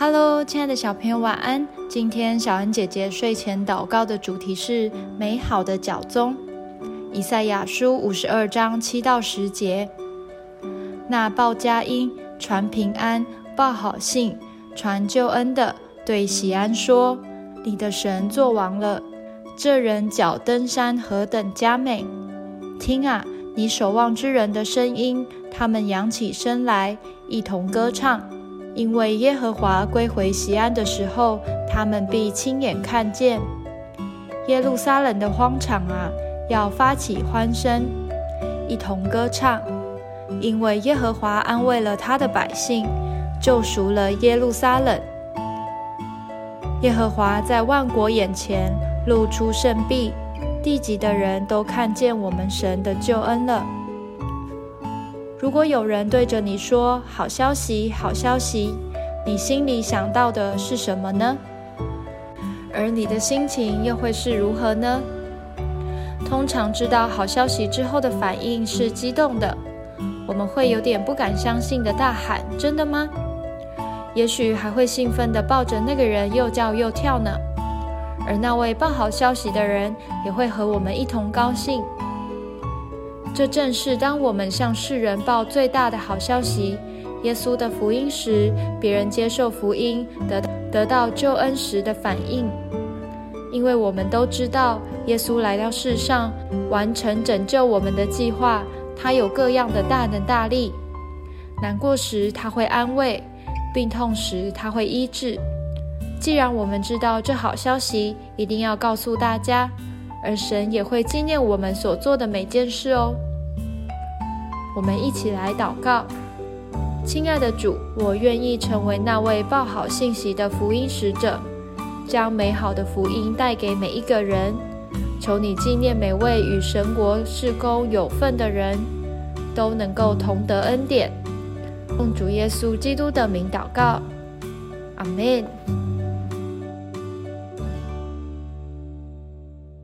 Hello，亲爱的小朋友，晚安。今天小恩姐姐睡前祷告的主题是美好的脚踪。以赛亚书五十二章七到十节。那报佳音、传平安、报好信、传救恩的，对喜安说：“你的神作王了。这人脚登山何等佳美！听啊，你守望之人的声音，他们扬起身来，一同歌唱。”因为耶和华归回西安的时候，他们必亲眼看见耶路撒冷的荒场啊，要发起欢声，一同歌唱。因为耶和华安慰了他的百姓，救赎了耶路撒冷。耶和华在万国眼前露出圣臂，地级的人都看见我们神的救恩了。如果有人对着你说“好消息，好消息”，你心里想到的是什么呢？而你的心情又会是如何呢？通常知道好消息之后的反应是激动的，我们会有点不敢相信的大喊：“真的吗？”也许还会兴奋地抱着那个人又叫又跳呢。而那位报好消息的人也会和我们一同高兴。这正是当我们向世人报最大的好消息——耶稣的福音时，别人接受福音得得到救恩时的反应。因为我们都知道，耶稣来到世上，完成拯救我们的计划。他有各样的大能大力。难过时他会安慰，病痛时他会医治。既然我们知道这好消息，一定要告诉大家，而神也会纪念我们所做的每件事哦。我们一起来祷告，亲爱的主，我愿意成为那位报好信息的福音使者，将美好的福音带给每一个人。求你纪念每位与神国事工有份的人，都能够同得恩典。奉主耶稣基督的名祷告，阿门。